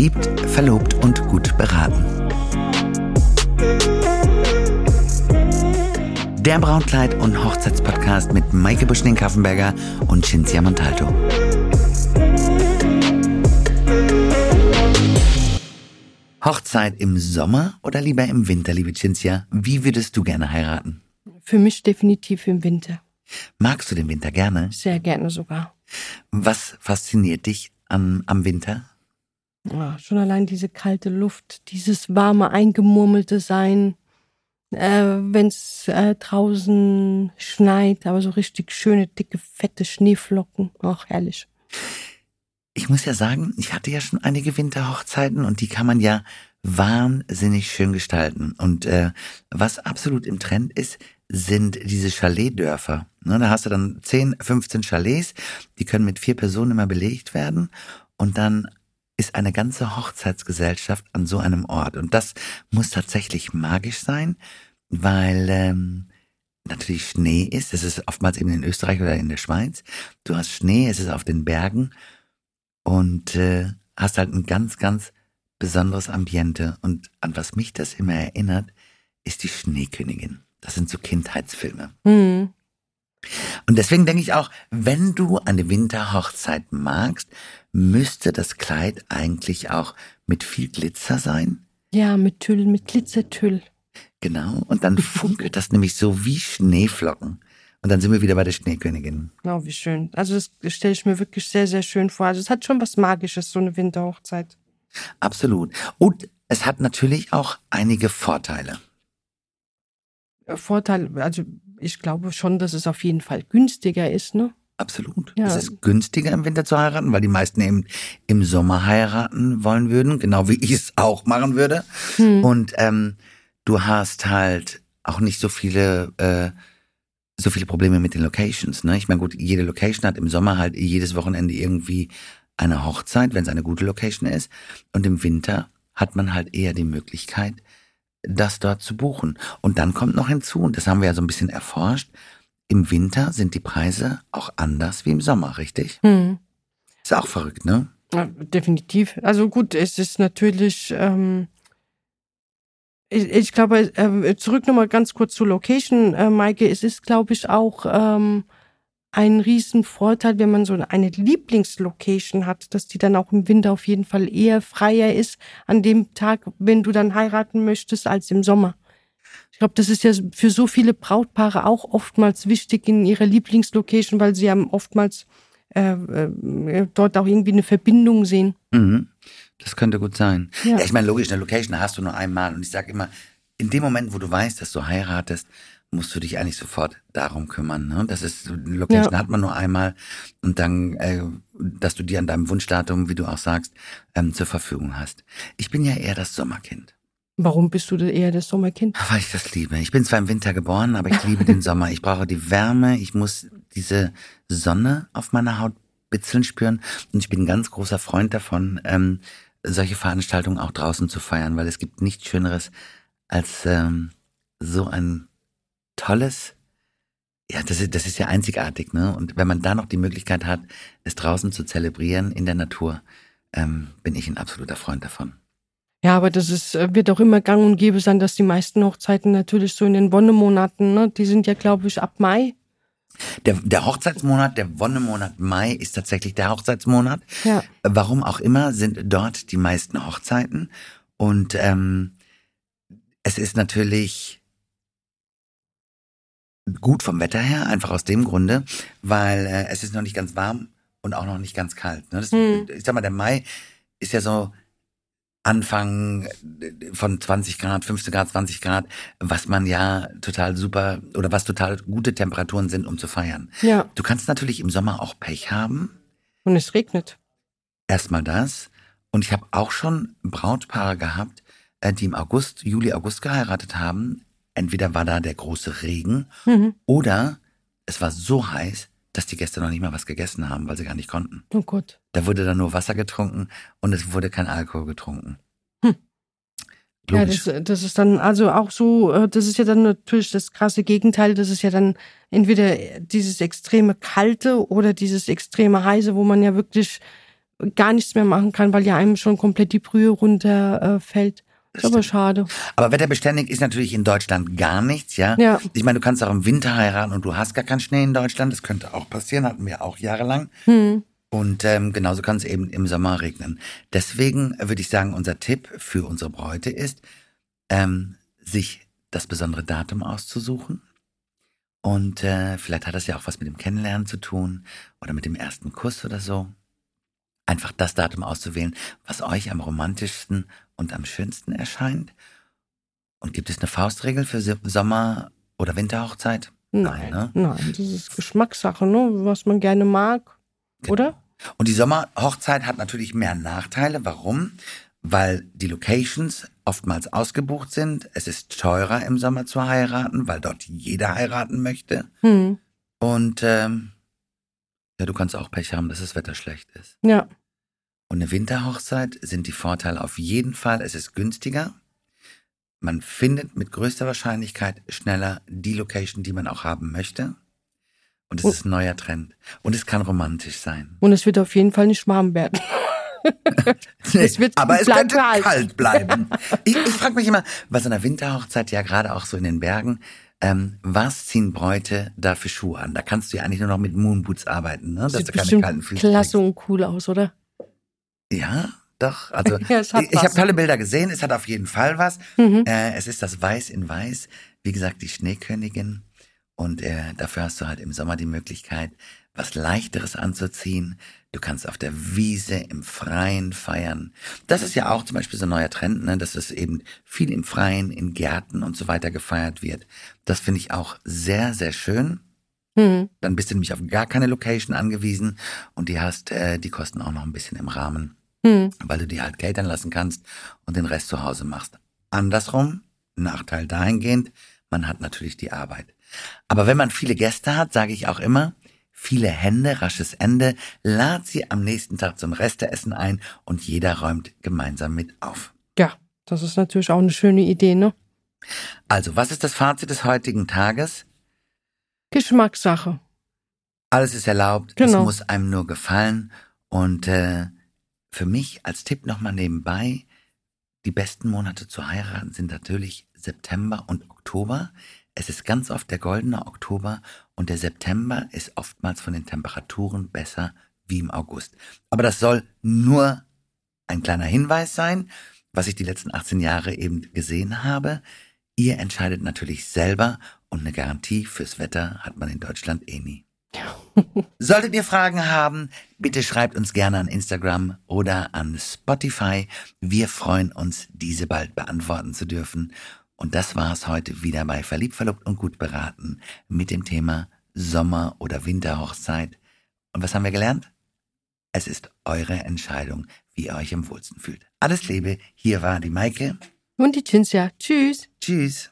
Verliebt, verlobt und gut beraten. Der Brautkleid- und Hochzeitspodcast mit Maike Buschning-Kaffenberger und Cinzia Montalto. Hochzeit im Sommer oder lieber im Winter, liebe Cinzia? Wie würdest du gerne heiraten? Für mich definitiv im Winter. Magst du den Winter gerne? Sehr gerne sogar. Was fasziniert dich an, am Winter? Ja, schon allein diese kalte Luft, dieses warme, eingemurmelte Sein. Äh, Wenn es äh, draußen schneit, aber so richtig schöne, dicke, fette Schneeflocken. Ach, herrlich. Ich muss ja sagen, ich hatte ja schon einige Winterhochzeiten und die kann man ja wahnsinnig schön gestalten. Und äh, was absolut im Trend ist, sind diese Chaletdörfer. Ne, da hast du dann 10, 15 Chalets, die können mit vier Personen immer belegt werden und dann ist eine ganze Hochzeitsgesellschaft an so einem Ort. Und das muss tatsächlich magisch sein, weil ähm, natürlich Schnee ist. Es ist oftmals eben in Österreich oder in der Schweiz. Du hast Schnee, es ist auf den Bergen und äh, hast halt ein ganz, ganz besonderes Ambiente. Und an was mich das immer erinnert, ist die Schneekönigin. Das sind so Kindheitsfilme. Hm. Und deswegen denke ich auch, wenn du eine Winterhochzeit magst, müsste das Kleid eigentlich auch mit viel Glitzer sein. Ja, mit Tüll, mit Glitzertüll. Genau. Und dann funkelt das nämlich so wie Schneeflocken. Und dann sind wir wieder bei der Schneekönigin. Oh, wie schön. Also das stelle ich mir wirklich sehr, sehr schön vor. Also es hat schon was Magisches, so eine Winterhochzeit. Absolut. Und es hat natürlich auch einige Vorteile. Äh, Vorteil, also ich glaube schon, dass es auf jeden Fall günstiger ist, ne? Absolut. Ja. Es ist günstiger im Winter zu heiraten, weil die meisten eben im Sommer heiraten wollen würden, genau wie ich es auch machen würde. Hm. Und ähm, du hast halt auch nicht so viele äh, so viele Probleme mit den Locations. Ne? Ich meine, gut, jede Location hat im Sommer halt jedes Wochenende irgendwie eine Hochzeit, wenn es eine gute Location ist. Und im Winter hat man halt eher die Möglichkeit, das dort zu buchen. Und dann kommt noch hinzu, und das haben wir ja so ein bisschen erforscht, im Winter sind die Preise auch anders wie im Sommer, richtig? Hm. Ist auch verrückt, ne? Ja, definitiv. Also gut, es ist natürlich, ähm, ich, ich glaube, äh, zurück nochmal ganz kurz zur Location, äh, Maike. Es ist, glaube ich, auch ähm, ein Riesenvorteil, wenn man so eine Lieblingslocation hat, dass die dann auch im Winter auf jeden Fall eher freier ist an dem Tag, wenn du dann heiraten möchtest, als im Sommer. Ich glaube, das ist ja für so viele Brautpaare auch oftmals wichtig in ihrer Lieblingslocation, weil sie ja oftmals äh, äh, dort auch irgendwie eine Verbindung sehen. Mhm. Das könnte gut sein. Ja. Ja, ich meine, logisch, eine Location hast du nur einmal. Und ich sage immer, in dem Moment, wo du weißt, dass du heiratest, musst du dich eigentlich sofort darum kümmern. Ne? Das ist, Location Ja. hat man nur einmal. Und dann, äh, dass du die an deinem Wunschdatum, wie du auch sagst, ähm, zur Verfügung hast. Ich bin ja eher das Sommerkind. Warum bist du eher das Sommerkind? Weil ich das liebe. Ich bin zwar im Winter geboren, aber ich liebe den Sommer. Ich brauche die Wärme. Ich muss diese Sonne auf meiner Haut bitzeln spüren. Und ich bin ein ganz großer Freund davon, ähm, solche Veranstaltungen auch draußen zu feiern, weil es gibt nichts Schöneres als ähm, so ein tolles, ja, das ist, das ist ja einzigartig, ne? Und wenn man da noch die Möglichkeit hat, es draußen zu zelebrieren in der Natur, ähm, bin ich ein absoluter Freund davon. Ja, aber das ist, äh, wird auch immer gang und gäbe sein, dass die meisten Hochzeiten natürlich so in den Wonnemonaten, ne, die sind ja, glaube ich, ab Mai. Der, der Hochzeitsmonat, der Wonnemonat Mai ist tatsächlich der Hochzeitsmonat. Ja. Warum auch immer sind dort die meisten Hochzeiten. Und ähm, es ist natürlich gut vom Wetter her, einfach aus dem Grunde, weil äh, es ist noch nicht ganz warm und auch noch nicht ganz kalt. Ne? Das, Hm. Ich sag mal, der Mai ist ja so Anfang von 20 Grad, 15 Grad, 20 Grad, was man ja total super oder was total gute Temperaturen sind, um zu feiern. Ja. Du kannst natürlich im Sommer auch Pech haben. Und es regnet. Erstmal das. Und ich habe auch schon Brautpaare gehabt, äh, die im August, Juli, August geheiratet haben. Entweder war da der große Regen Mhm. oder es war so heiß, dass die Gäste noch nicht mal was gegessen haben, weil sie gar nicht konnten. Oh Gott. Da wurde dann nur Wasser getrunken und es wurde kein Alkohol getrunken. Hm. Ja, das, das ist dann also auch so, äh, das ist ja dann natürlich das krasse Gegenteil. Das ist ja dann entweder dieses extreme Kalte oder dieses extreme Heiße, wo man ja wirklich gar nichts mehr machen kann, weil ja einem schon komplett die Brühe runterfällt. Ist aber schade. Aber wetterbeständig ist natürlich in Deutschland gar nichts, ja? Ja. Ich meine, du kannst auch im Winter heiraten und du hast gar keinen Schnee in Deutschland. Das könnte auch passieren, hatten wir auch jahrelang. Hm. Und ähm, genauso kann es eben im Sommer regnen. Deswegen würde ich sagen, unser Tipp für unsere Bräute ist, ähm, sich das besondere Datum auszusuchen. Und äh, vielleicht hat das ja auch was mit dem Kennenlernen zu tun oder mit dem ersten Kuss oder so. Einfach das Datum auszuwählen, was euch am romantischsten und am schönsten erscheint. Und gibt es eine Faustregel für Sommer- oder Winterhochzeit? Nein, ne? nein, das ist Geschmackssache, ne? was man gerne mag, genau. oder? Und die Sommerhochzeit hat natürlich mehr Nachteile. Warum? Weil die Locations oftmals ausgebucht sind. Es ist teurer im Sommer zu heiraten, weil dort jeder heiraten möchte. Hm. Und ähm, ja, du kannst auch Pech haben, dass das Wetter schlecht ist. Ja. Und eine Winterhochzeit sind die Vorteile auf jeden Fall, es ist günstiger. Man findet mit größter Wahrscheinlichkeit schneller die Location, die man auch haben möchte. Und es oh. ist ein neuer Trend. Und es kann romantisch sein. Und es wird auf jeden Fall nicht warm werden. es wird aber es könnte kalt, kalt bleiben. ich ich frage mich immer, was in der Winterhochzeit ja gerade auch so in den Bergen, ähm, was ziehen Bräute da für Schuhe an? Da kannst du ja eigentlich nur noch mit Moonboots arbeiten, ne? Sieht dass du keine kalten Füße klasse und cool aus, oder? Ja, doch. Also ja, ich, habe tolle Bilder gesehen. Es hat auf jeden Fall was. Mhm. Äh, es ist das Weiß in Weiß. Wie gesagt, die Schneekönigin. Und äh, dafür hast du halt im Sommer die Möglichkeit, was Leichteres anzuziehen. Du kannst auf der Wiese im Freien feiern. Das ist ja auch zum Beispiel so ein neuer Trend, ne? dass es eben viel im Freien, in Gärten und so weiter gefeiert wird. Das finde ich auch sehr, sehr schön. Mhm. Dann bist du nämlich auf gar keine Location angewiesen und die hast, äh, die kosten auch noch ein bisschen im Rahmen hm. weil du die halt catern lassen kannst und den Rest zu Hause machst. Andersrum, Nachteil dahingehend, man hat natürlich die Arbeit. Aber wenn man viele Gäste hat, sage ich auch immer, viele Hände, rasches Ende, lad sie am nächsten Tag zum Resteessen ein und jeder räumt gemeinsam mit auf. Ja, das ist natürlich auch eine schöne Idee, ne? Also, was ist das Fazit des heutigen Tages? Geschmackssache. Alles ist erlaubt, genau. es muss einem nur gefallen und äh, für mich als Tipp nochmal nebenbei, die besten Monate zu heiraten sind natürlich September und Oktober. Es ist ganz oft der goldene Oktober und der September ist oftmals von den Temperaturen besser wie im August. Aber das soll nur ein kleiner Hinweis sein, was ich die letzten 18 Jahre eben gesehen habe. Ihr entscheidet natürlich selber und eine Garantie fürs Wetter hat man in Deutschland eh nie. Solltet ihr Fragen haben, bitte schreibt uns gerne an Instagram oder an Spotify. Wir freuen uns, diese bald beantworten zu dürfen. Und das war es heute wieder bei Verliebt, Verlobt und Gut beraten mit dem Thema Sommer- oder Winterhochzeit. Und was haben wir gelernt? Es ist eure Entscheidung, wie ihr euch am wohlsten fühlt. Alles Liebe, hier war die Maike. Und die Cinzia. Tschüss. Tschüss.